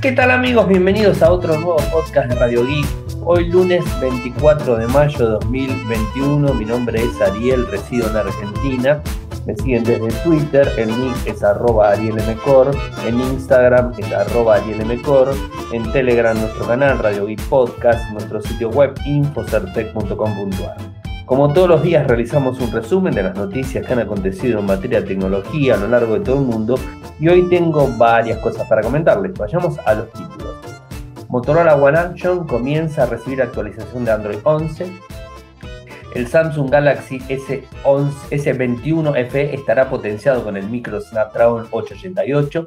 ¿Qué tal amigos? Bienvenidos a otro nuevo podcast de Radio Geek. Hoy lunes 24 de mayo de 2021. Mi nombre es Ariel, resido en Argentina. Me siguen desde Twitter, el nick es arroba arielmcor, en Instagram es arroba arielmcor, en Telegram nuestro canal Radio Geek Podcast, nuestro sitio web infocertec.com.ar. Como todos los días realizamos un resumen de las noticias que han acontecido en materia de tecnología a lo largo de todo el mundo y hoy tengo varias cosas para comentarles. Vayamos a los títulos. Motorola One Action comienza a recibir actualización de Android 11. El Samsung Galaxy S11, S21FE estará potenciado con el micro Snapdragon 888.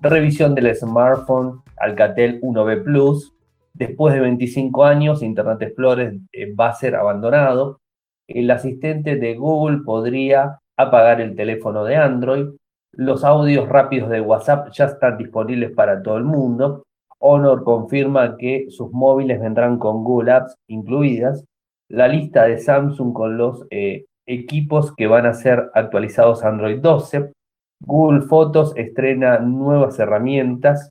Revisión del smartphone Alcatel 1B Plus. Después de 25 años, Internet Explorer eh, va a ser abandonado el asistente de Google podría apagar el teléfono de Android. Los audios rápidos de WhatsApp ya están disponibles para todo el mundo. Honor confirma que sus móviles vendrán con Google Apps incluidas. La lista de Samsung con los eh, equipos que van a ser actualizados Android 12. Google Fotos estrena nuevas herramientas.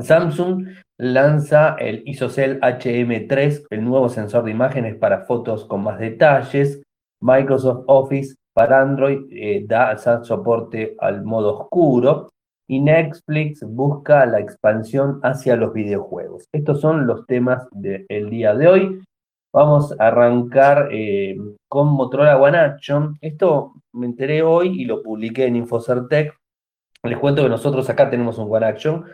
Samsung lanza el ISOCELL HM3, el nuevo sensor de imágenes para fotos con más detalles. Microsoft Office para Android eh, da soporte al modo oscuro. Y Netflix busca la expansión hacia los videojuegos. Estos son los temas del día de hoy. Vamos a arrancar eh, con Motorola One Action. Esto me enteré hoy y lo publiqué en Infocertec. Les cuento que nosotros acá tenemos un One Action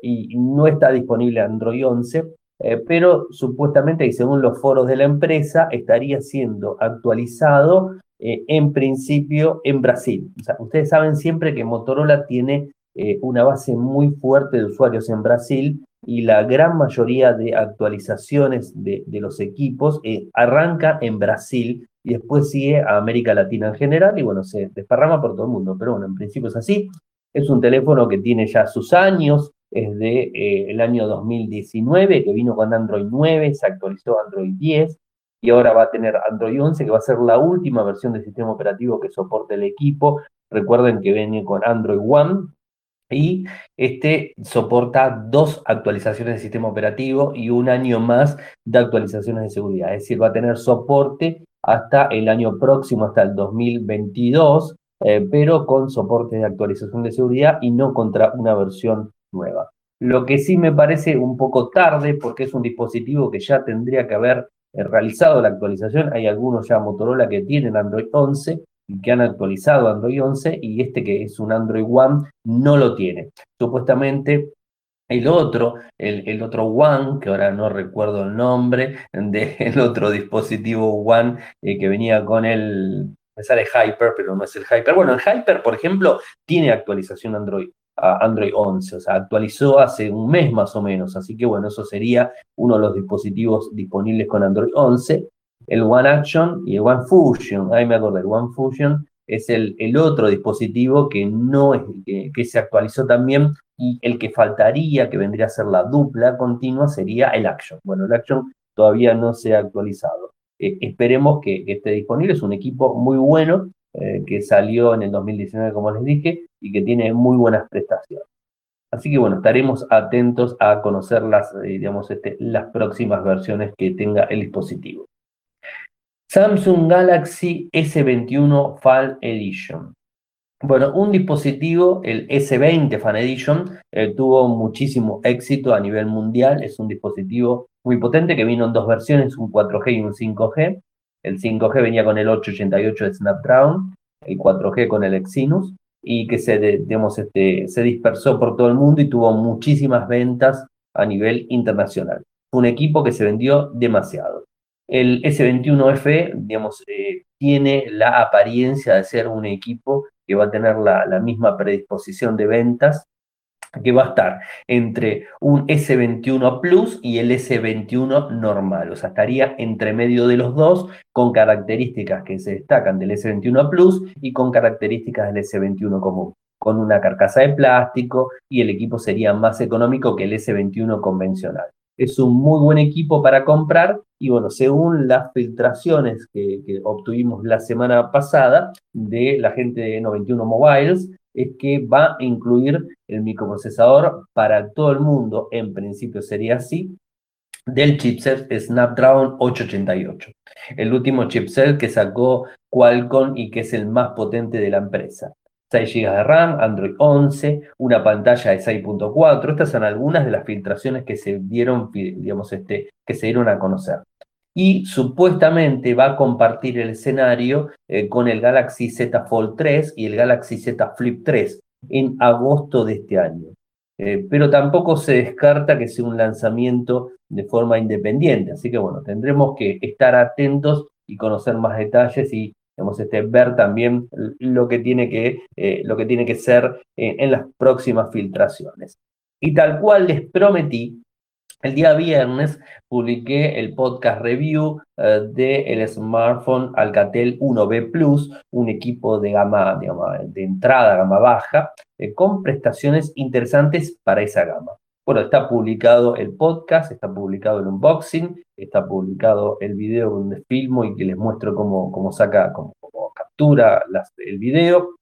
y no está disponible Android 11, eh, pero supuestamente y según los foros de la empresa estaría siendo actualizado eh, en principio en Brasil. Ustedes saben siempre que Motorola tiene eh, una base muy fuerte de usuarios en Brasil y la gran mayoría de actualizaciones de, de los equipos arranca en Brasil y después sigue a América Latina en general y bueno, se desparrama por todo el mundo, pero bueno, en principio es así. Es un teléfono que tiene ya sus años, es de eh, el año 2019, que vino con Android 9, se actualizó Android 10 y ahora va a tener Android 11, que va a ser la última versión del sistema operativo que soporte el equipo. Recuerden que viene con Android One y este soporta dos actualizaciones del sistema operativo y un año más de actualizaciones de seguridad. Es decir, va a tener soporte hasta el año próximo, hasta el 2022, eh, pero con soporte de actualización de seguridad y no contra una versión nueva. Lo que sí me parece un poco tarde porque es un dispositivo que ya tendría que haber realizado la actualización. Hay algunos ya Motorola que tienen Android 11 y que han actualizado Android 11 y este que es un Android One no lo tiene. Supuestamente el otro, el, otro One, que ahora no recuerdo el nombre, del otro dispositivo One eh, que venía con el, me sale Hyper, pero no es el Hyper. Bueno, el Hyper, por ejemplo, tiene actualización Android a Android 11, o sea, actualizó hace un mes más o menos, así que bueno, eso sería uno de los dispositivos disponibles con Android 11. El One Action y el One Fusion, ahí me acordé, el One Fusion es el, el otro dispositivo que no es, que, que, se actualizó también y el que faltaría, que vendría a ser la dupla continua, sería el Action. Bueno, el Action todavía no se ha actualizado. Eh, esperemos que, esté disponible, es un equipo muy bueno, eh, que salió en el 2019, como les dije, y que tiene muy buenas prestaciones. Así que bueno, estaremos atentos a conocer las, eh, digamos, este, las próximas versiones que tenga el dispositivo. Samsung Galaxy S21 Fall Edition. Bueno, un dispositivo, el S20 Fan Edition, eh, tuvo muchísimo éxito a nivel mundial. Es un dispositivo muy potente que vino en dos versiones, un 4G y un 5G. El 5G venía con el 888 de Snapdragon, el 4G con el Exynos, y que se, digamos, este, se dispersó por todo el mundo y tuvo muchísimas ventas a nivel internacional. Un equipo que se vendió demasiado. El S21F, digamos, eh, tiene la apariencia de ser un equipo que va a tener la, la misma predisposición de ventas que va a estar entre un S21 Plus y el S21 normal, o sea, estaría entre medio de los dos con características que se destacan del S21 Plus y con características del S21 común, con una carcasa de plástico y el equipo sería más económico que el S21 convencional. Es un muy buen equipo para comprar y bueno, según las filtraciones que, que obtuvimos la semana pasada de la gente de 91 Mobiles, es que va a incluir el microprocesador para todo el mundo, en principio sería así, del chipset Snapdragon 888, el último chipset que sacó Qualcomm y que es el más potente de la empresa. 6 GB de RAM, Android 11, una pantalla de 6.4. Estas son algunas de las filtraciones que se dieron, digamos, este, que se dieron a conocer. Y supuestamente va a compartir el escenario eh, con el Galaxy Z Fold 3 y el Galaxy Z Flip 3 en agosto de este año. Eh, pero tampoco se descarta que sea un lanzamiento de forma independiente. Así que bueno, tendremos que estar atentos y conocer más detalles y este, ver también lo que tiene que, eh, lo que, tiene que ser en las próximas filtraciones. Y tal cual les prometí, el día viernes publiqué el podcast review eh, del smartphone Alcatel 1B Plus, un equipo de gama, de entrada, gama baja, con prestaciones interesantes para esa gama. Bueno, está publicado el podcast, está publicado el unboxing, está publicado el video donde filmo y que les muestro cómo, cómo saca, cómo, captura el video,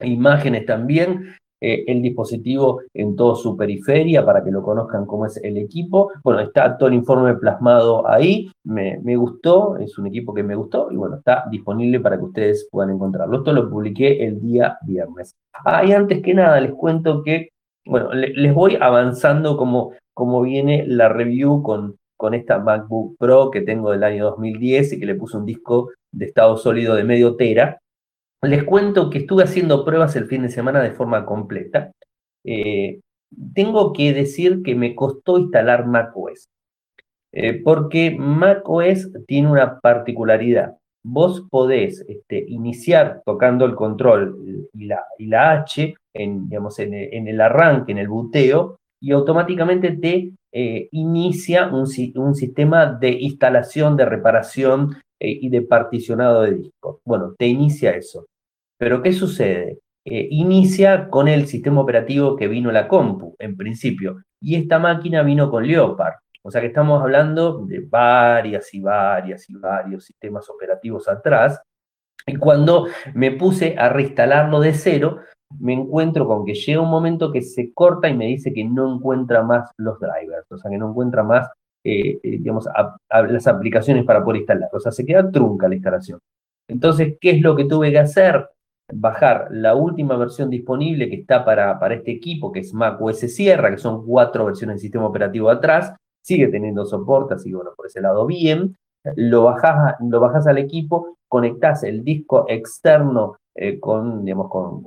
imágenes también, eh, el dispositivo en toda su periferia para que lo conozcan cómo es el equipo. Bueno, está todo el informe plasmado ahí, me, gustó, es un equipo que me gustó y bueno, está disponible para que ustedes puedan encontrarlo. Esto lo publiqué el día viernes. Ah, y antes que nada les cuento que bueno, les voy avanzando como, como viene la review con, con esta MacBook Pro que tengo del año 2010 y que le puse un disco de estado sólido de medio tera. Les cuento que estuve haciendo pruebas el fin de semana de forma completa. Eh, tengo que decir que me costó instalar macOS, eh, porque macOS tiene una particularidad. Vos podés este, iniciar tocando el control y la, H en, el arranque, en el buteo, y automáticamente te eh, inicia un, sistema de instalación, de reparación y de particionado de discos. Bueno, te inicia eso. Pero ¿qué sucede? Eh, inicia con el sistema operativo que vino la compu, en principio, y esta máquina vino con Leopard. O sea que estamos hablando de varias y varias y varios sistemas operativos atrás. Y cuando me puse a reinstalarlo de cero, me encuentro con que llega un momento que se corta y me dice que no encuentra más los drivers, o sea, que no encuentra más, eh, eh, digamos, las aplicaciones para poder instalar. O sea, se queda trunca la instalación. Entonces, ¿qué es lo que tuve que hacer? Bajar la última versión disponible que está para, para este equipo, que es Mac OS Sierra, que son cuatro versiones del sistema operativo atrás, sigue teniendo soporte, así que bueno, por ese lado bien. Lo bajas, lo bajas al equipo, conectás el disco externo eh, con, digamos, con,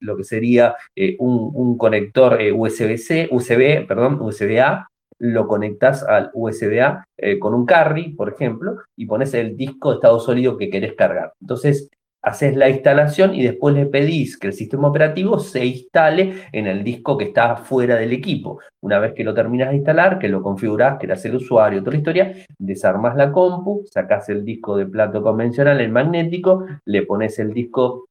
lo que sería eh, un, conector eh, USB-C, USB, perdón, USB-A, lo conectas al USB-A con un carry, por ejemplo, y pones el disco de estado sólido que querés cargar. Entonces, haces la instalación y después le pedís que el sistema operativo se instale en el disco que está fuera del equipo. Una vez que lo terminas de instalar, que lo configurás, que eras el usuario, toda la historia, desarmas la compu, sacás el disco de plato convencional, el magnético, le pones el disco,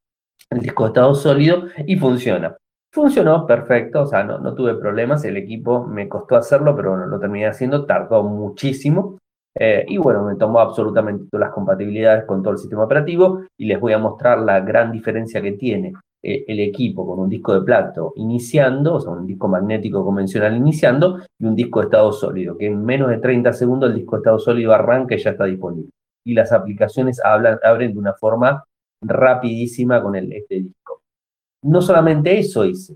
el disco de estado sólido y funciona. Funcionó perfecto, o sea, no, no tuve problemas, el equipo me costó hacerlo, pero bueno, lo terminé haciendo, tardó muchísimo, eh, y bueno, me tomó absolutamente todas las compatibilidades con todo el sistema operativo y les voy a mostrar la gran diferencia que tiene eh, el equipo con un disco de plato iniciando, o sea, un disco magnético convencional iniciando y un disco de estado sólido, que en menos de 30 segundos el disco de estado sólido arranca y ya está disponible. Y las aplicaciones hablan, abren de una forma rapidísima con este disco. No solamente eso hice,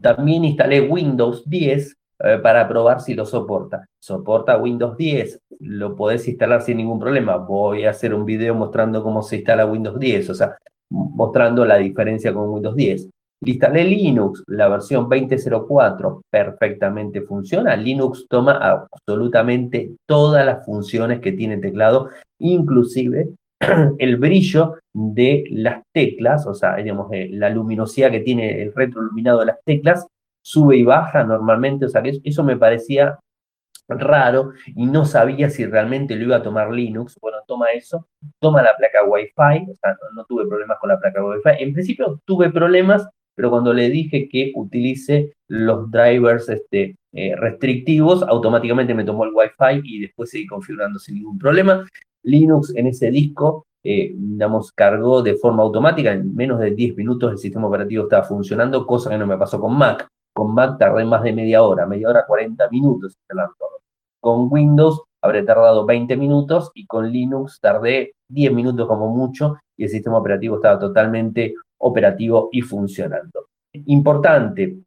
también instalé Windows 10 eh, para probar si lo soporta. Soporta Windows 10, lo podés instalar sin ningún problema. Voy a hacer un video mostrando cómo se instala Windows 10, o sea, mostrando la diferencia con Windows 10. Instalé Linux, la versión 20.04, perfectamente funciona. Linux toma absolutamente todas las funciones que tiene el teclado, inclusive el brillo de las teclas, o sea, digamos, eh, la luminosidad que tiene el retroiluminado de las teclas, sube y baja normalmente, o sea que eso me parecía raro y no sabía si realmente lo iba a tomar Linux. Bueno, toma eso, toma la placa Wi-Fi, o sea, no, tuve problemas con la placa Wi-Fi. En principio tuve problemas, pero cuando le dije que utilice los drivers este, eh, restrictivos, automáticamente me tomó el Wi-Fi y después seguí configurando sin ningún problema. Linux en ese disco eh, digamos, cargó de forma automática, en menos de 10 minutos el sistema operativo estaba funcionando, cosa que no me pasó con Mac. Con Mac tardé más de media hora, media hora 40 minutos instalando todo. Con Windows habré tardado 20 minutos y con Linux tardé 10 minutos como mucho y el sistema operativo estaba totalmente operativo y funcionando. Importante,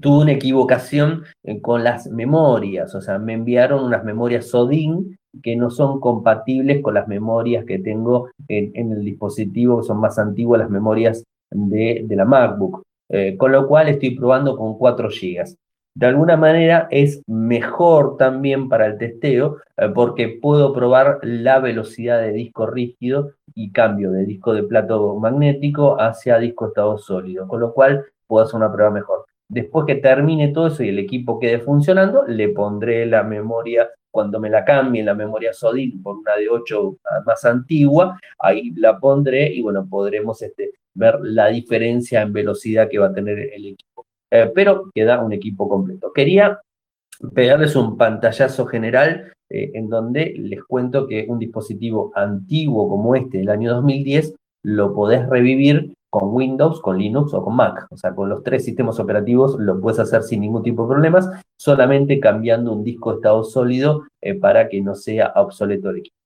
tuve una equivocación eh, con las memorias, o sea, me enviaron unas memorias SODIN que no son compatibles con las memorias que tengo en, el dispositivo, que son más antiguas las memorias de, la MacBook, eh, con lo cual estoy probando con 4 GB. De alguna manera es mejor también para el testeo eh, porque puedo probar la velocidad de disco rígido y cambio de disco de plato magnético hacia disco estado sólido, con lo cual puedo hacer una prueba mejor. Después que termine todo eso y el equipo quede funcionando, le pondré la memoria, cuando me la cambie la memoria SODIN por una de 8 más antigua, ahí la pondré y bueno, podremos este, ver la diferencia en velocidad que va a tener el equipo. Eh, pero queda un equipo completo. Quería pegarles un pantallazo general eh, en donde les cuento que un dispositivo antiguo como este del año 2010 lo podés revivir con Windows, con Linux o con Mac. O sea, con los tres sistemas operativos lo puedes hacer sin ningún tipo de problemas, solamente cambiando un disco de estado sólido eh, para que no sea obsoleto el equipo.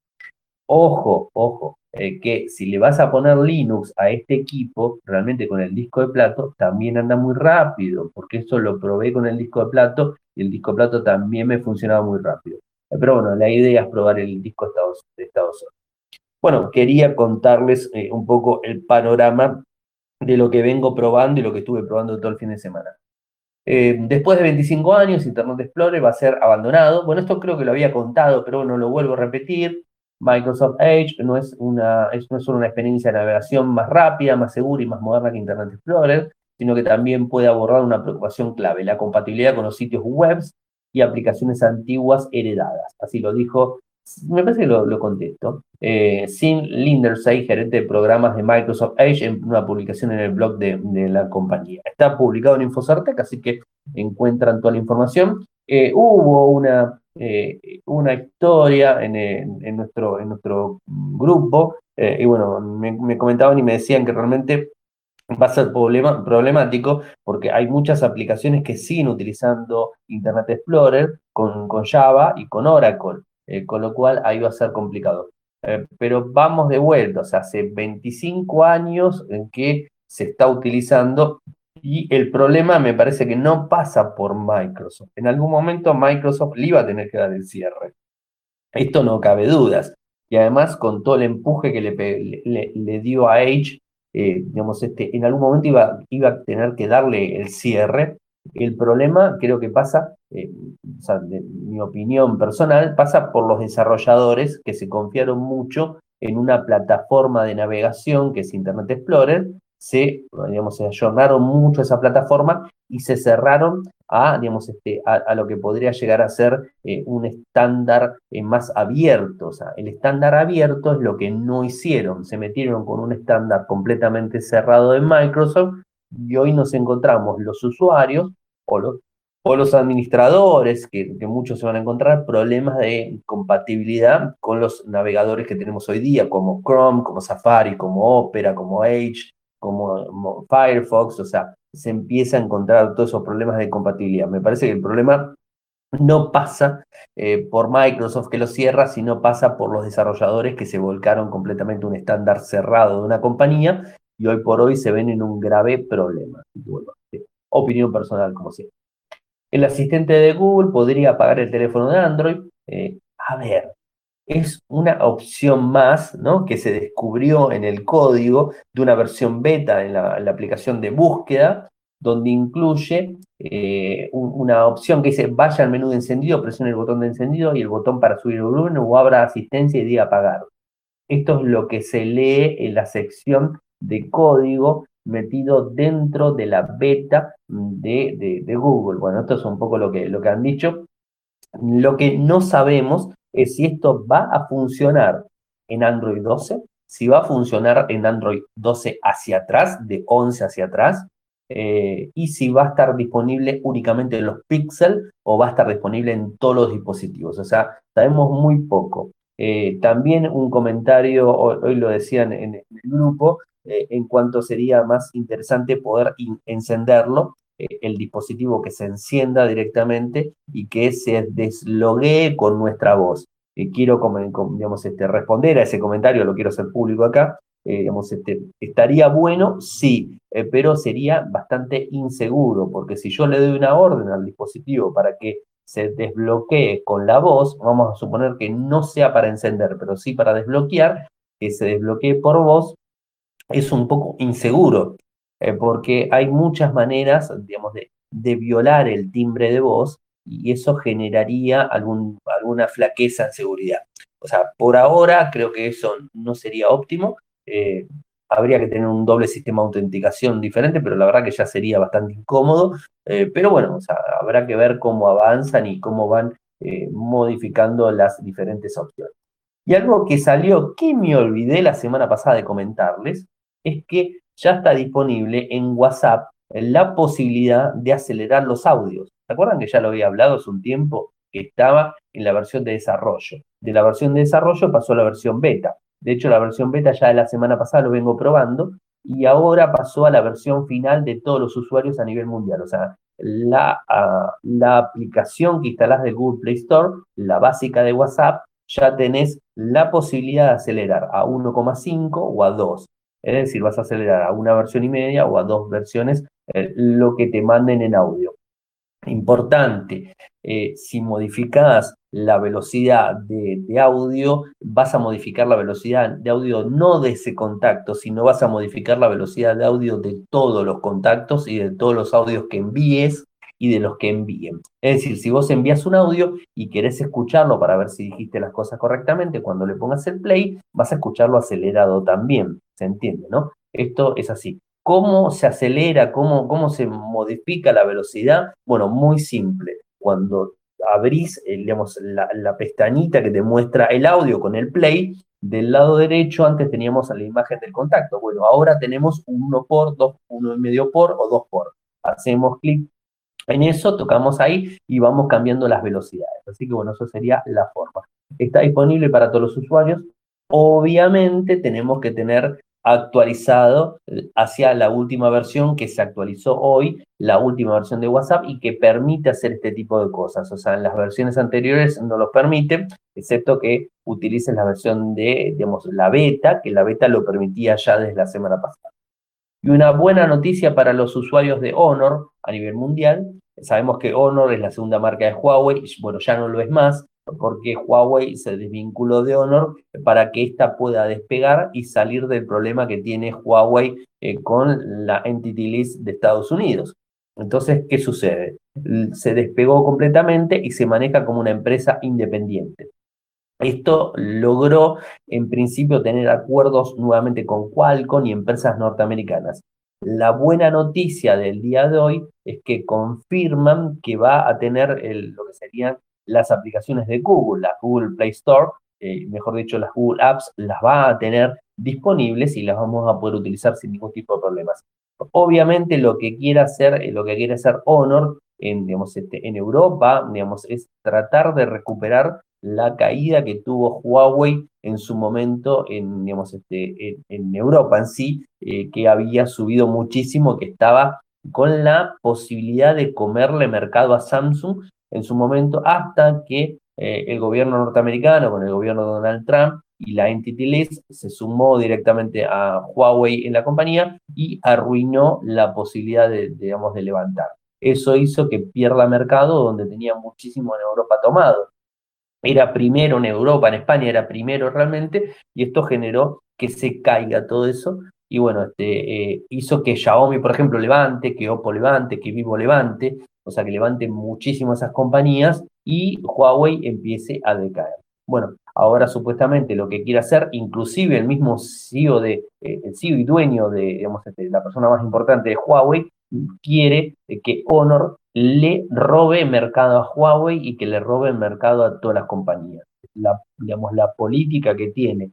Ojo, ojo, eh, que si le vas a poner Linux a este equipo, realmente con el disco de plato, también anda muy rápido, porque esto lo probé con el disco de plato y el disco de plato también me funcionaba muy rápido. Eh, pero bueno, la idea es probar el disco de estado sólido. Bueno, quería contarles un poco el panorama de lo que vengo probando y lo que estuve probando todo el fin de semana. Eh, después de 25 años, Internet Explorer va a ser abandonado. Bueno, esto creo que lo había contado, pero bueno, lo vuelvo a repetir. Microsoft Edge no es, una, no es solo una experiencia de navegación más rápida, más segura y más moderna que Internet Explorer, sino que también puede abordar una preocupación clave, la compatibilidad con los sitios web y aplicaciones antiguas heredadas. Así lo dijo me parece que lo, contesto. Eh, Sim Lindersay, gerente de programas de Microsoft Edge, en una publicación en el blog de, la compañía. Está publicado en InfoCertec, así que encuentran toda la información. Eh, hubo una, eh, una historia en, nuestro, en nuestro grupo, eh, y bueno, me, comentaban y me decían que realmente va a ser problema, problemático porque hay muchas aplicaciones que siguen utilizando Internet Explorer con, con Java y con Oracle. Eh, con lo cual ahí va a ser complicado. Eh, pero vamos de vuelta, hace 25 años en que se está utilizando y el problema me parece que no pasa por Microsoft. En algún momento Microsoft le iba a tener que dar el cierre. Esto no cabe dudas. Y además con todo el empuje que le, le, dio a Edge, eh, digamos, este, en algún momento iba, iba a tener que darle el cierre el problema creo que pasa, eh, de mi opinión personal, pasa por los desarrolladores que se confiaron mucho en una plataforma de navegación que es Internet Explorer, se, digamos, ayornaron mucho esa plataforma y se cerraron a, digamos, este, a, lo que podría llegar a ser eh, un estándar eh, más abierto. O sea, el estándar abierto es lo que no hicieron, se metieron con un estándar completamente cerrado de Microsoft y hoy nos encontramos los usuarios o los, o los administradores, que, muchos se van a encontrar, problemas de compatibilidad con los navegadores que tenemos hoy día, como Chrome, como Safari, como Opera, como Edge, como, Firefox, o sea, se empieza a encontrar todos esos problemas de compatibilidad. Me parece que el problema no pasa eh, por Microsoft que lo cierra, sino pasa por los desarrolladores que se volcaron completamente un estándar cerrado de una compañía y hoy por hoy se ven en un grave problema. opinión personal, como siempre. El asistente de Google podría apagar el teléfono de Android. Eh, a ver, es una opción más ¿no? que se descubrió en el código de una versión beta en la, aplicación de búsqueda, donde incluye eh, una opción que dice vaya al menú de encendido, presione el botón de encendido y el botón para subir el volumen o abra asistencia y diga apagar. Esto es lo que se lee en la sección de código metido dentro de la beta de, de, Google. Bueno, esto es un poco lo que, lo que han dicho. Lo que no sabemos es si esto va a funcionar en Android 12, si va a funcionar en Android 12 hacia atrás, de 11 hacia atrás, eh, y si va a estar disponible únicamente en los Pixel o va a estar disponible en todos los dispositivos. O sea, sabemos muy poco. Eh, también un comentario, hoy, lo decían en, el grupo, eh, en cuanto sería más interesante poder encenderlo, eh, el dispositivo que se encienda directamente y que se desloguee con nuestra voz. quiero digamos, este, responder a ese comentario, lo quiero hacer público acá. digamos, este, estaría bueno, sí, pero sería bastante inseguro, porque si yo le doy una orden al dispositivo para que se desbloquee con la voz, vamos a suponer que no sea para encender, pero sí para desbloquear, que se desbloquee por voz, es un poco inseguro, eh, porque hay muchas maneras, digamos, de, violar el timbre de voz y eso generaría algún, alguna flaqueza en seguridad. O sea, por ahora creo que eso no sería óptimo. Eh, habría que tener un doble sistema de autenticación diferente, pero la verdad que ya sería bastante incómodo. Eh, pero bueno, habrá que ver cómo avanzan y cómo van modificando las diferentes opciones. Y algo que salió que me olvidé la semana pasada de comentarles es que ya está disponible en WhatsApp la posibilidad de acelerar los audios. ¿Se acuerdan que ya lo había hablado hace un tiempo? Que estaba en la versión de desarrollo. De la versión de desarrollo pasó a la versión beta. De hecho, la versión beta ya de la semana pasada lo vengo probando y ahora pasó a la versión final de todos los usuarios a nivel mundial. O sea, la, ah, aplicación que instalás de Google Play Store, la básica de WhatsApp, ya tenés la posibilidad de acelerar a 1,5 o a 2. Es decir, vas a acelerar a una versión y media o a dos versiones eh, lo que te manden en audio. Importante, eh, si modificas la velocidad de, audio, vas a modificar la velocidad de audio no de ese contacto, sino vas a modificar la velocidad de audio de todos los contactos y de todos los audios que envíes y de los que envíen. Es decir, si vos envías un audio y querés escucharlo para ver si dijiste las cosas correctamente, cuando le pongas el play, vas a escucharlo acelerado también. ¿Se entiende, no? Esto es así. ¿Cómo se acelera? ¿Cómo, cómo se modifica la velocidad? Bueno, muy simple. Cuando abrís eh, digamos, la, la, pestañita que te muestra el audio con el play, del lado derecho antes teníamos la imagen del contacto. Bueno, ahora tenemos uno por, dos, uno y medio por o dos por. Hacemos clic en eso, tocamos ahí y vamos cambiando las velocidades. Así que bueno, eso sería la forma. Está disponible para todos los usuarios. Obviamente tenemos que tener actualizado hacia la última versión que se actualizó hoy, la última versión de WhatsApp y que permite hacer este tipo de cosas. O sea, en las versiones anteriores no lo permite, excepto que utilicen la versión de, digamos, la beta, que la beta lo permitía ya desde la semana pasada. Y una buena noticia para los usuarios de Honor a nivel mundial. Sabemos que Honor es la segunda marca de Huawei, bueno, ya no lo es más, porque Huawei se desvinculó de Honor para que ésta pueda despegar y salir del problema que tiene Huawei eh, con la Entity List de Estados Unidos. Entonces, ¿qué sucede? Se despegó completamente y se maneja como una empresa independiente. Esto logró, en principio, tener acuerdos nuevamente con Qualcomm y empresas norteamericanas. La buena noticia del día de hoy es que confirman que va a tener lo que serían las aplicaciones de Google, la Google Play Store, eh, mejor dicho, las Google Apps, las va a tener disponibles y las vamos a poder utilizar sin ningún tipo de problemas. Obviamente lo que quiere hacer, eh, lo que quiere hacer Honor en, digamos, este, en Europa, digamos, es tratar de recuperar la caída que tuvo Huawei en su momento en, digamos, este, en, Europa en sí, eh, que había subido muchísimo, que estaba con la posibilidad de comerle mercado a Samsung en su momento, hasta que eh, el gobierno norteamericano, con el gobierno de Donald Trump y la Entity List, se sumó directamente a Huawei en la compañía y arruinó la posibilidad de, digamos, de levantar. Eso hizo que pierda mercado donde tenía muchísimo en Europa tomado. Era primero en Europa, en España era primero realmente, y esto generó que se caiga todo eso y bueno, este, eh, hizo que Xiaomi, por ejemplo, levante, que Oppo levante, que Vivo levante, o sea, que levante muchísimo esas compañías y Huawei empiece a decaer. Bueno, ahora supuestamente lo que quiere hacer, inclusive el mismo CEO, de, eh, el CEO y dueño de, este, la persona más importante de Huawei, quiere que Honor le robe mercado a Huawei y que le robe mercado a todas las compañías. La, digamos, la política que tiene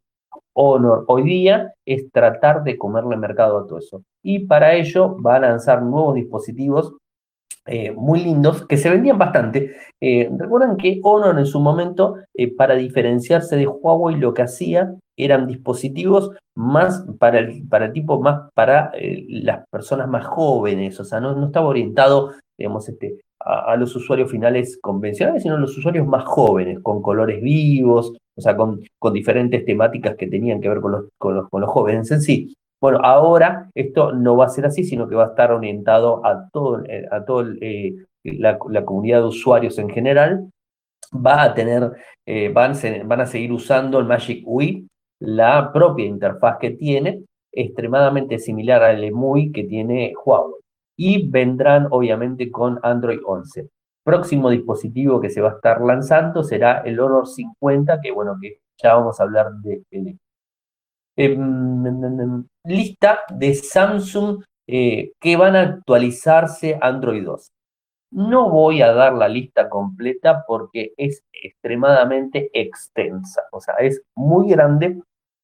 Honor hoy día es tratar de comerle mercado a todo eso. Y para ello va a lanzar nuevos dispositivos eh, muy lindos que se vendían bastante. Eh, que Honor en su momento, eh, para diferenciarse de Huawei, lo que hacía eran dispositivos más para el, para el tipo, más para las personas más jóvenes, o sea, no, no estaba orientado, digamos, este, a, los usuarios finales convencionales, sino a los usuarios más jóvenes, con colores vivos, o sea, con, con diferentes temáticas que tenían que ver con los, con los, con los jóvenes en sí. Bueno, ahora esto no va a ser así, sino que va a estar orientado a todo, eh, a todo eh, la, comunidad de usuarios en general. Va a tener, eh, van, van, a seguir usando el Magic UI, la propia interfaz que tiene, extremadamente similar al EMUI que tiene Huawei. Y vendrán obviamente con Android 11. Próximo dispositivo que se va a estar lanzando será el Honor 50, que bueno, que ya vamos a hablar de él. Em, lista de Samsung eh, que van a actualizarse Android 2. No voy a dar la lista completa porque es extremadamente extensa, o sea, es muy grande.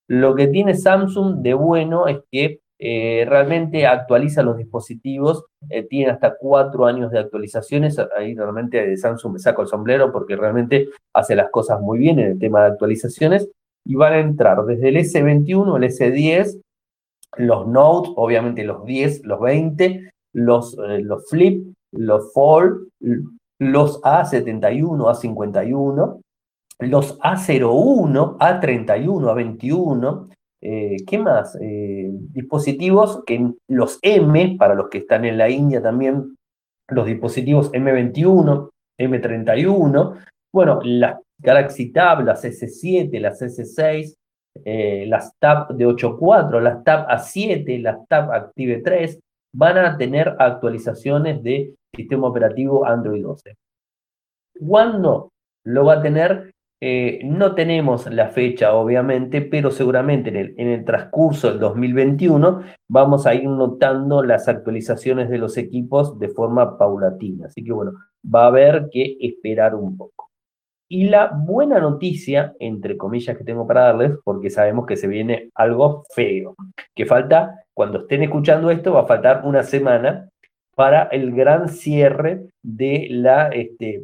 Lo que tiene Samsung de bueno es que eh, realmente actualiza los dispositivos, eh, tiene hasta cuatro años de actualizaciones. Ahí realmente Samsung me saco el sombrero porque realmente hace las cosas muy bien en el tema de actualizaciones. Y van a entrar desde el S21, el S10, los Note, obviamente los 10, los 20, los, eh, los Flip, los Fold, los A71, A51, los A01, A31, A21, ¿qué más? Eh, dispositivos que los M, para los que están en la India también, los dispositivos M21, M31, bueno, las Galaxy Tab, las S7, las S6, eh, las Tab de 8.4, las Tab A7, las Tab Active 3, van a tener actualizaciones de sistema operativo Android 12. ¿Cuándo lo va a tener? Eh, no tenemos la fecha, obviamente, pero seguramente en el, en el, transcurso del 2021 vamos a ir notando las actualizaciones de los equipos de forma paulatina. Así que bueno, va a haber que esperar un poco. Y la buena noticia, entre comillas, que tengo para darles, porque sabemos que se viene algo feo, que falta, cuando estén escuchando esto, va a faltar una semana para el gran cierre de la este,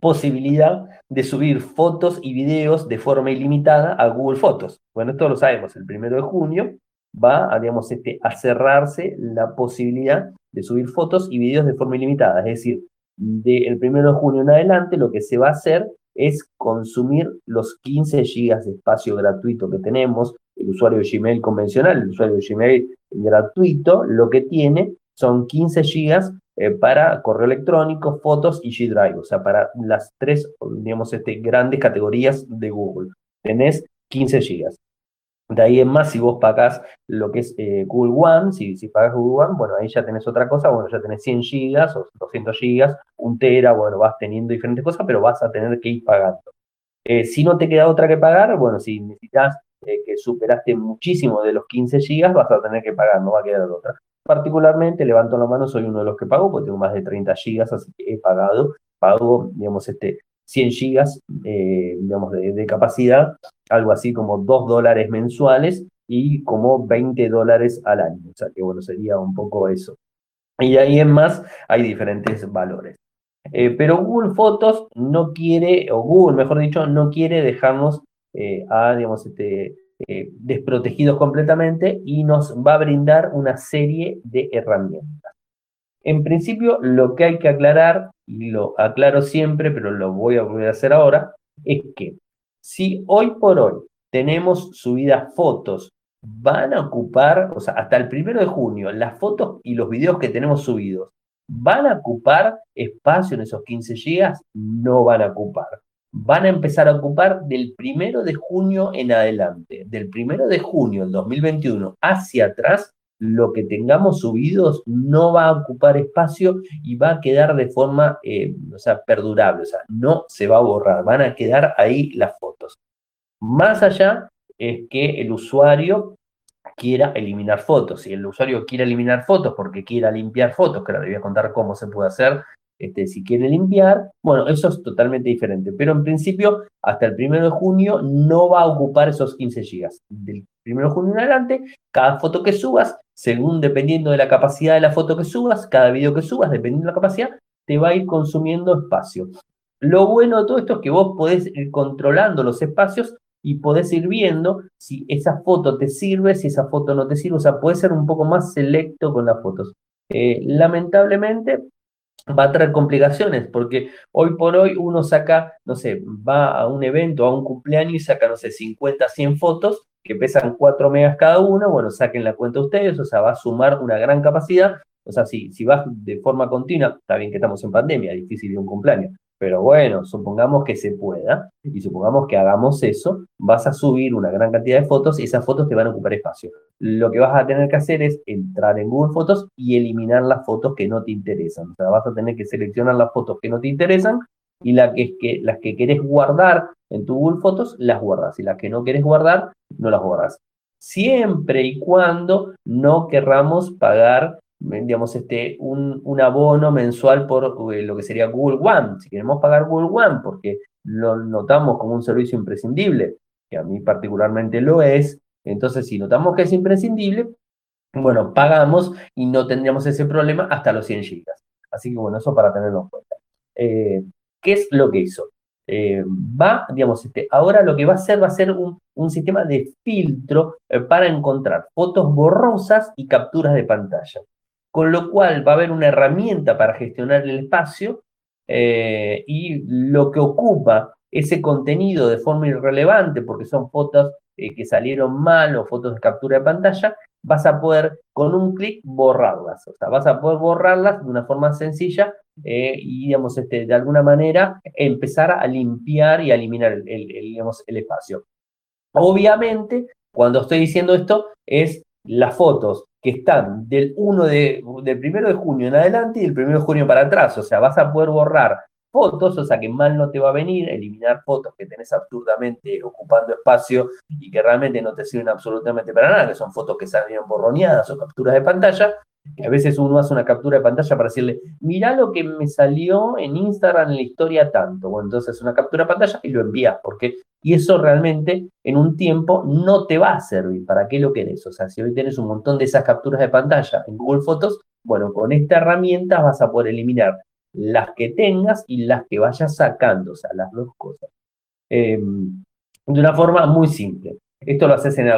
posibilidad de subir fotos y videos de forma ilimitada a Google Fotos. Bueno, esto lo sabemos, el primero de junio va a, este, a cerrarse la posibilidad de subir fotos y videos de forma ilimitada. Es decir, del primero de junio en adelante, lo que se va a hacer es consumir los 15 gigas de espacio gratuito que tenemos. El usuario de Gmail convencional, el usuario de Gmail gratuito, lo que tiene son 15 gigas eh, para correo electrónico, fotos y G Drive, o sea, para las tres, digamos, este, grandes categorías de Google. Tenés 15 gigas. De ahí en más, si vos pagás lo que es eh, Google One, si, si pagás Google One, bueno, ahí ya tenés otra cosa, bueno, ya tenés 100 gigas o 200 gigas, un tera, bueno, vas teniendo diferentes cosas, pero vas a tener que ir pagando. Eh, si no te queda otra que pagar, bueno, si necesitas que superaste muchísimo de los 15 gigas, vas a tener que pagar, no va a quedar otra. Particularmente, levanto la mano, soy uno de los que pago, porque tengo más de 30 gigas, así que he pagado, pago, digamos, este, 100 gigas, digamos, de, capacidad algo así como 2 dólares mensuales y como 20 dólares al año. O sea que bueno, sería un poco eso. Y ahí en más hay diferentes valores. Eh, pero Google Fotos no quiere, o Google mejor dicho, no quiere dejarnos eh, a, digamos, este, eh, desprotegidos completamente y nos va a brindar una serie de herramientas. En principio, lo que hay que aclarar, y lo aclaro siempre, pero lo voy a volver a hacer ahora, es que si hoy por hoy tenemos subidas fotos, van a ocupar, o sea, hasta el primero de junio, las fotos y los videos que tenemos subidos, ¿van a ocupar espacio en esos 15 gigas? No van a ocupar. Van a empezar a ocupar del primero de junio en adelante. Del primero de junio del 2021 hacia atrás, lo que tengamos subidos no va a ocupar espacio y va a quedar de forma, eh, o sea, perdurable, o sea, no se va a borrar, van a quedar ahí las fotos. Más allá es que el usuario quiera eliminar fotos. Si el usuario quiere eliminar fotos porque quiera limpiar fotos, que ahora le voy a contar cómo se puede hacer, este, si quiere limpiar, bueno, eso es totalmente diferente. Pero en principio, hasta el 1 de junio no va a ocupar esos 15 gigas. Del 1 de junio en adelante, cada foto que subas según dependiendo de la capacidad de la foto que subas, cada video que subas, dependiendo de la capacidad, te va a ir consumiendo espacio. Lo bueno de todo esto es que vos podés ir controlando los espacios y podés ir viendo si esa foto te sirve, si esa foto no te sirve, o sea, puedes ser un poco más selecto con las fotos. Eh, lamentablemente va a traer complicaciones, porque hoy por hoy uno saca, no sé, va a un evento, a un cumpleaños y saca, no sé, 50, 100 fotos que pesan 4 megas cada una, bueno, saquen la cuenta ustedes, o sea, va a sumar una gran capacidad, o sea, si, si vas de forma continua, está bien que estamos en pandemia, difícil de un cumpleaños, pero bueno, supongamos que se pueda y supongamos que hagamos eso, vas a subir una gran cantidad de fotos y esas fotos te van a ocupar espacio. Lo que vas a tener que hacer es entrar en Google Fotos y eliminar las fotos que no te interesan. O sea, vas a tener que seleccionar las fotos que no te interesan y las que, que, las que querés guardar en tu Google Fotos, las guardas. Y las que no querés guardar, no las guardas. Siempre y cuando no querramos pagar digamos, este, un, un abono mensual por eh, lo que sería Google One. Si queremos pagar Google One porque lo notamos como un servicio imprescindible, que a mí particularmente lo es, entonces si notamos que es imprescindible, bueno, pagamos y no tendríamos ese problema hasta los 100 gigas. Así que bueno, eso para tenerlo en cuenta. Eh, ¿Qué es lo que hizo? Eh, va, digamos, este, ahora lo que va a hacer va a ser un, un sistema de filtro para encontrar fotos borrosas y capturas de pantalla con lo cual va a haber una herramienta para gestionar el espacio eh, y lo que ocupa ese contenido de forma irrelevante, porque son fotos eh, que salieron mal o fotos de captura de pantalla, vas a poder con un clic borrarlas. O sea, vas a poder borrarlas de una forma sencilla eh, y, digamos, este, de alguna manera empezar a limpiar y a eliminar el, digamos, el espacio. Obviamente, cuando estoy diciendo esto, es las fotos que están del 1 de, del 1 de junio en adelante y del 1 de junio para atrás. O sea, vas a poder borrar fotos, o sea que mal no te va a venir, eliminar fotos que tenés absurdamente ocupando espacio y que realmente no te sirven absolutamente para nada, que son fotos que salieron borroneadas o capturas de pantalla, a veces uno hace una captura de pantalla para decirle, mirá lo que me salió en Instagram en la historia tanto. Bueno, entonces una captura de pantalla y lo envías, porque y eso realmente en un tiempo no te va a servir. ¿Para qué lo querés? O sea, si hoy tenés un montón de esas capturas de pantalla en Google Fotos, bueno, con esta herramienta vas a poder eliminar las que tengas y las que vayas sacando, o sea, las dos cosas. Em, de una forma muy simple. Esto lo haces en,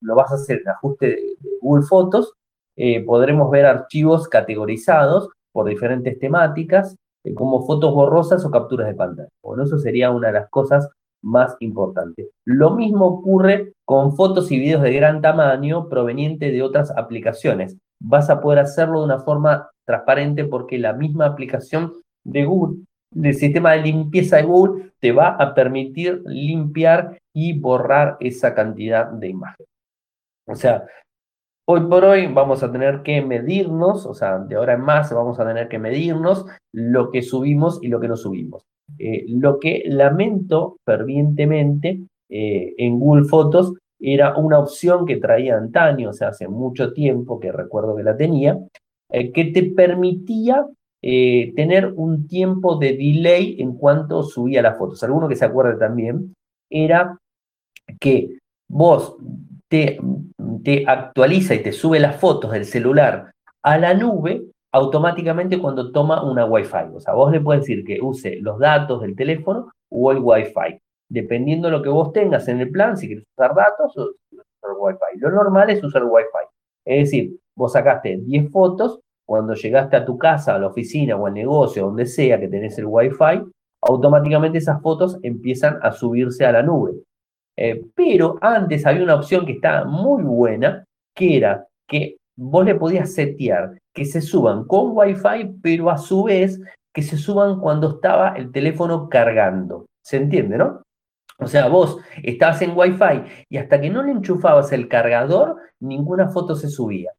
lo vas a hacer en ajuste de, Google Fotos. Eh, podremos ver archivos categorizados por diferentes temáticas, eh, como fotos borrosas o capturas de pantalla. Bueno, eso sería una de las cosas más importante. Lo mismo ocurre con fotos y videos de gran tamaño provenientes de otras aplicaciones. Vas a poder hacerlo de una forma transparente porque la misma aplicación de Google, del sistema de limpieza de Google, te va a permitir limpiar y borrar esa cantidad de imágenes. O sea, hoy por hoy vamos a tener que medirnos, o sea, de ahora en más vamos a tener que medirnos lo que subimos y lo que no subimos. Eh, lo que lamento fervientemente eh, en Google Fotos era una opción que traía antaño, o sea, hace mucho tiempo que recuerdo que la tenía, eh, que te permitía tener un tiempo de delay en cuanto subía las fotos. Alguno que se acuerde también, era que vos te, actualiza y te sube las fotos del celular a la nube automáticamente cuando toma una Wi-Fi. O sea, vos le puedes decir que use los datos del teléfono o el Wi-Fi. Dependiendo de lo que vos tengas en el plan, si quieres usar datos o usar Wi-Fi. Lo normal es usar Wi-Fi. Es decir, vos sacaste 10 fotos, cuando llegaste a tu casa, a la oficina o al negocio, donde sea que tenés el Wi-Fi, automáticamente esas fotos empiezan a subirse a la nube. Eh, pero antes había una opción que estaba muy buena, que era que vos le podías setear que se suban con Wi-Fi, pero a su vez que se suban cuando estaba el teléfono cargando. ¿Se entiende, no? O sea, vos estabas en Wi-Fi y hasta que no le enchufabas el cargador, ninguna foto se subía.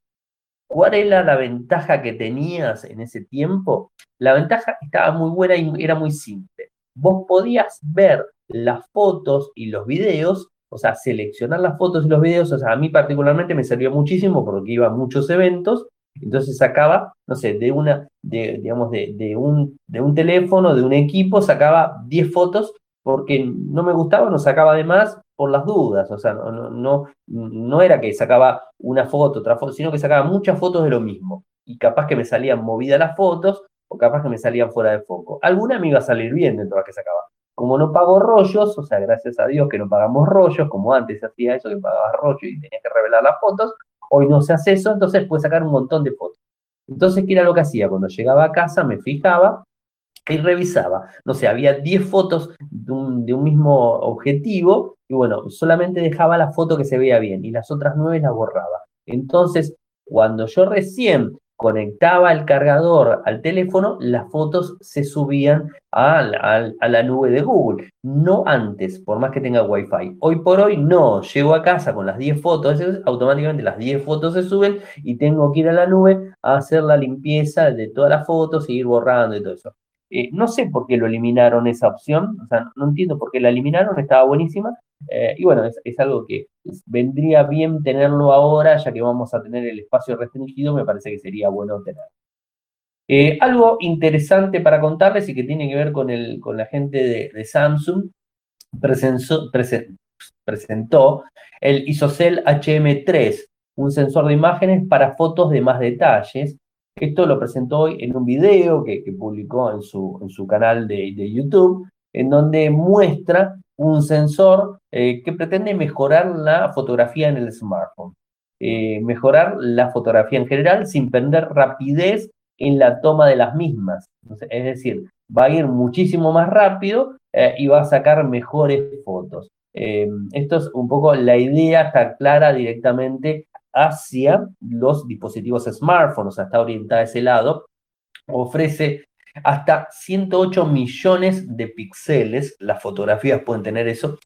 ¿Cuál era la ventaja que tenías en ese tiempo? La ventaja estaba muy buena y era muy simple. Vos podías ver las fotos y los videos o sea, seleccionar las fotos y los videos, o sea, a mí particularmente me sirvió muchísimo porque iba a muchos eventos, entonces sacaba, no sé, de una, de, digamos, de, de, un, de un teléfono, de un equipo, sacaba 10 fotos porque no me gustaba, no sacaba de más por las dudas, o sea, no, no, no era que sacaba una foto, otra foto, sino que sacaba muchas fotos de lo mismo. Y capaz que me salían movidas las fotos o capaz que me salían fuera de foco. Alguna me iba a salir bien de todas las que sacaba. Como no pago rollos, o sea, gracias a Dios que no pagamos rollos, como antes se hacía eso, que pagabas rollo y tenías que revelar las fotos, hoy no se hace eso, entonces puedes sacar un montón de fotos. Entonces, ¿qué era lo que hacía? Cuando llegaba a casa me fijaba y revisaba. No sé, había 10 fotos de un, de un, mismo objetivo y bueno, solamente dejaba la foto que se veía bien y las otras 9 las borraba. Entonces, cuando yo recién conectaba el cargador al teléfono, las fotos se subían a la, nube de Google, no antes, por más que tenga Wi-Fi. Hoy por hoy no, llego a casa con las 10 fotos, automáticamente las 10 fotos se suben y tengo que ir a la nube a hacer la limpieza de todas las fotos, y ir borrando y todo eso. Eh, no sé por qué lo eliminaron esa opción, o sea, no entiendo por qué la eliminaron, estaba buenísima. Eh, y bueno, es, algo que vendría bien tenerlo ahora, ya que vamos a tener el espacio restringido, me parece que sería bueno tener. Eh, algo interesante para contarles y que tiene que ver con, el, con la gente de, Samsung, presentó, presentó el ISOCELL HM3, un sensor de imágenes para fotos de más detalles, esto lo presentó hoy en un video que, publicó en su, en su canal de, YouTube, en donde muestra un sensor eh, que pretende mejorar la fotografía en el smartphone. Eh, mejorar la fotografía en general sin perder rapidez en la toma de las mismas. es decir, va a ir muchísimo más rápido eh, y va a sacar mejores fotos. esto es un poco la idea, está clara directamente hacia los dispositivos smartphones, o sea, está orientada a ese lado, ofrece hasta 108 millones de píxeles, las fotografías pueden tener eso.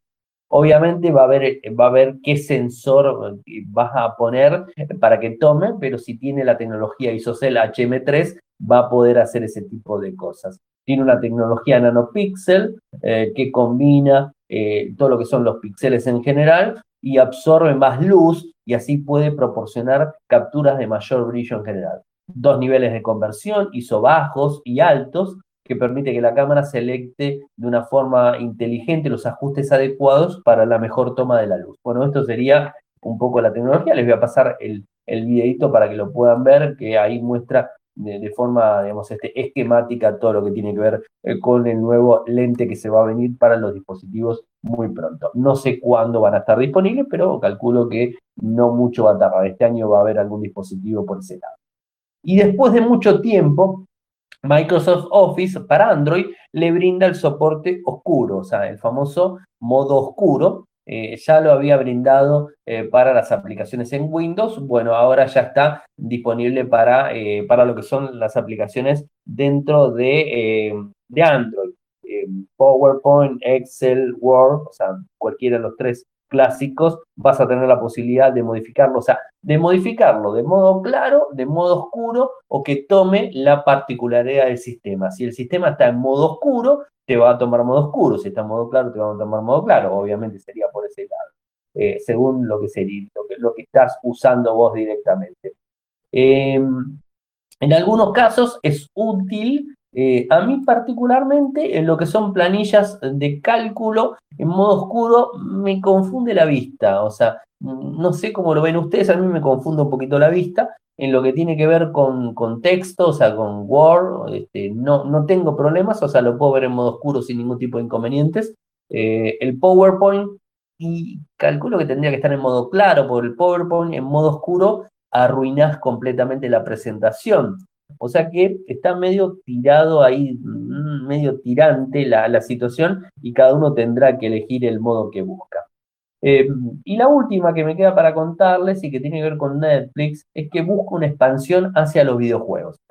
Obviamente va a ver va a ver qué sensor vas a poner para que tome, pero si tiene la tecnología ISOCELL HM3 va a poder hacer ese tipo de cosas. Tiene una tecnología nanopixel eh, que combina eh, todo lo que son los píxeles en general y absorbe más luz y así puede proporcionar capturas de mayor brillo en general. Dos niveles de conversión, ISO bajos y altos, que permite que la cámara selecte de una forma inteligente los ajustes adecuados para la mejor toma de la luz. Bueno, esto sería un poco la tecnología. Les voy a pasar el, el videito para que lo puedan ver, que ahí muestra de, forma, digamos, este, esquemática todo lo que tiene que ver eh, con el nuevo lente que se va a venir para los dispositivos muy pronto. No sé cuándo van a estar disponibles, pero calculo que no mucho va a tardar. Este año va a haber algún dispositivo por ese lado. Y después de mucho tiempo, Microsoft Office para Android le brinda el soporte oscuro, o sea, el famoso modo oscuro, eh, ya lo había brindado eh, para las aplicaciones en Windows, bueno, ahora ya está disponible para, eh, para lo que son las aplicaciones dentro de, de Android. PowerPoint, Excel, Word, o sea, cualquiera de los tres clásicos, vas a tener la posibilidad de modificarlo, o sea, de modificarlo de modo claro, de modo oscuro, o que tome la particularidad del sistema. Si el sistema está en modo oscuro, te va a tomar modo oscuro, si está en modo claro, te va a tomar modo claro, obviamente sería por ese lado, eh, según lo que, sería, lo que, estás usando vos directamente. Em, en algunos casos es útil, eh, a mí particularmente, en lo que son planillas de cálculo en modo oscuro, me confunde la vista, o sea, no sé cómo lo ven ustedes, a mí me confunde un poquito la vista, en lo que tiene que ver con, con texto, o sea, con Word, este, no, no tengo problemas, o sea, lo puedo ver en modo oscuro sin ningún tipo de inconvenientes. Eh, el PowerPoint, y calculo que tendría que estar en modo claro, porque el PowerPoint en modo oscuro arruinas completamente la presentación. O sea que está medio tirado ahí, mm, medio tirante la, la situación y cada uno tendrá que elegir el modo que busca. Eh, y la última que me queda para contarles y que tiene que ver con Netflix es que busca una expansión hacia los videojuegos.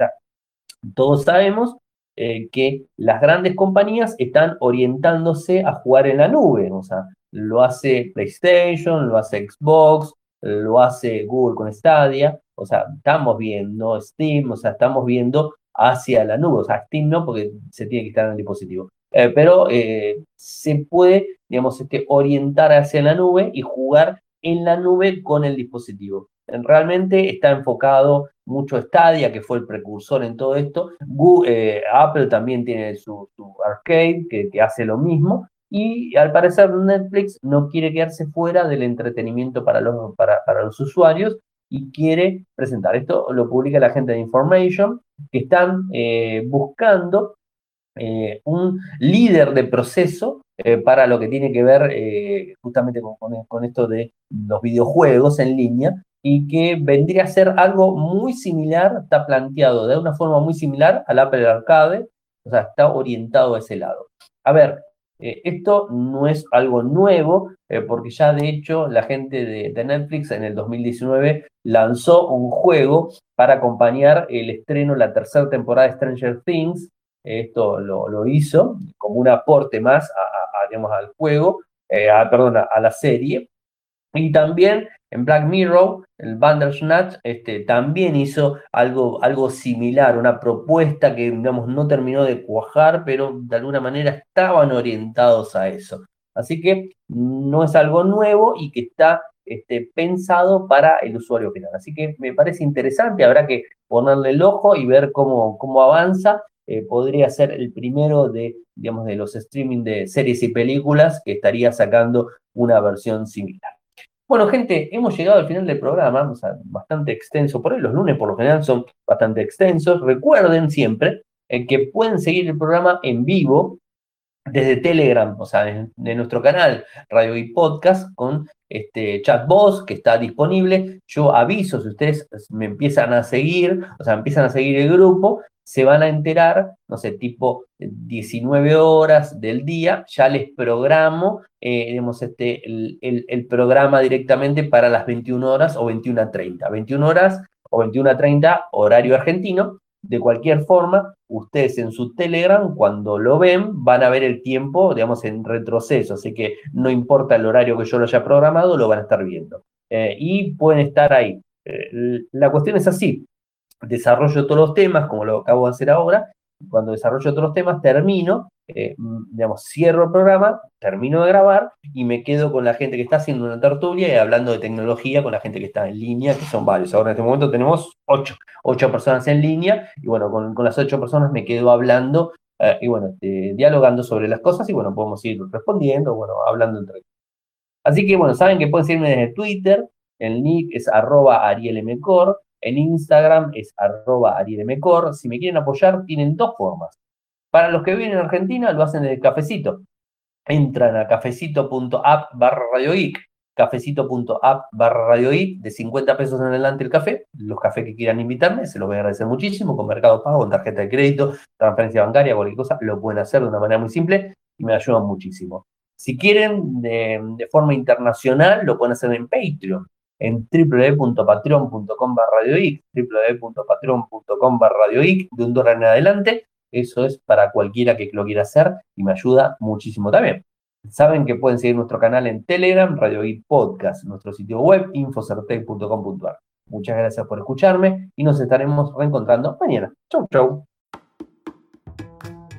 todos sabemos eh, que las grandes compañías están orientándose a jugar en la nube, o sea, lo hace PlayStation, lo hace Xbox, lo hace Google con Stadia, o sea, estamos viendo Steam, o sea, estamos viendo hacia la nube, o sea, Steam no porque se tiene que estar en el dispositivo, eh, pero eh, se puede, digamos, este, orientar hacia la nube y jugar en la nube con el dispositivo. Realmente está enfocado mucho Stadia, que fue el precursor en todo esto. Eh, Apple también tiene su, arcade, que, hace lo mismo. y al parecer Netflix no quiere quedarse fuera del entretenimiento para los, usuarios y quiere presentar. Esto lo publica la gente de Information, que están buscando eh, un líder de proceso eh, para lo que tiene que ver justamente con, esto de los videojuegos en línea y que vendría a ser algo muy similar, está planteado de una forma muy similar al Apple Arcade, o sea, está orientado a ese lado. A ver, eh, esto no es algo nuevo, eh, porque ya de hecho la gente de, Netflix en el 2019 lanzó un juego para acompañar el estreno, la tercera temporada de Stranger Things. Esto lo, hizo como un aporte más a, digamos, al juego, eh, perdón, a la serie. Y también en Black Mirror, el Bandersnatch este, también hizo algo, algo similar, una propuesta que digamos, no terminó de cuajar, pero de alguna manera estaban orientados a eso. Así que no es algo nuevo y que está este, pensado para el usuario final. Así que me parece interesante, habrá que ponerle el ojo y ver cómo, cómo avanza. Eh, podría ser el primero de, digamos, de los streaming de series y películas que estaría sacando una versión similar. Bueno, gente, hemos llegado al final del programa, o sea, bastante extenso. Por ahí los lunes por lo general son bastante extensos. Recuerden siempre eh, que pueden seguir el programa en vivo desde Telegram, o sea, de, nuestro canal Radio y Podcast con este chat voz que está disponible. Yo aviso si ustedes me empiezan a seguir, o sea, empiezan a seguir el grupo, se van a enterar, no sé, tipo 19 horas del día, ya les programo, eh, digamos, este, el, programa directamente para las 21 horas o 21 a 30. 21 horas o 21 a 30, horario argentino. De cualquier forma, ustedes en su Telegram, cuando lo ven, van a ver el tiempo, digamos, en retroceso. Así que no importa el horario que yo lo haya programado, lo van a estar viendo. Eh, y pueden estar ahí. Eh, la cuestión es así desarrollo todos los temas, como lo acabo de hacer ahora, cuando desarrollo todos los temas, termino, eh, digamos, cierro el programa, termino de grabar y me quedo con la gente que está haciendo una tertulia y hablando de tecnología con la gente que está en línea, que son varios. Ahora en este momento tenemos ocho, ocho personas en línea y bueno, con, las ocho personas me quedo hablando eh, y bueno, este, dialogando sobre las cosas y bueno, podemos ir respondiendo, bueno, hablando entre Así que bueno, saben que pueden seguirme desde Twitter, el nick es arroba arielmcor, en Instagram es arroba arielmcor. Si me quieren apoyar, tienen dos formas. Para los que viven en Argentina, lo hacen desde Cafecito. Entran a cafecito.app barra radiogeek, cafecito.app barra radiogeek, de 50 pesos en adelante el café. Los cafés que quieran invitarme, se los voy a agradecer muchísimo, con Mercado Pago, con tarjeta de crédito, transferencia bancaria, cualquier cosa, lo pueden hacer de una manera muy simple y me ayudan muchísimo. Si quieren de, forma internacional, lo pueden hacer en Patreon en www.patreon.com radioic, de un dólar en adelante. Eso es para cualquiera que lo quiera hacer y me ayuda muchísimo también. Saben que pueden seguir nuestro canal en Telegram, Radio Podcast, nuestro sitio web, infocertec.com.ar. Muchas gracias por escucharme y nos estaremos reencontrando mañana. Chau, chau.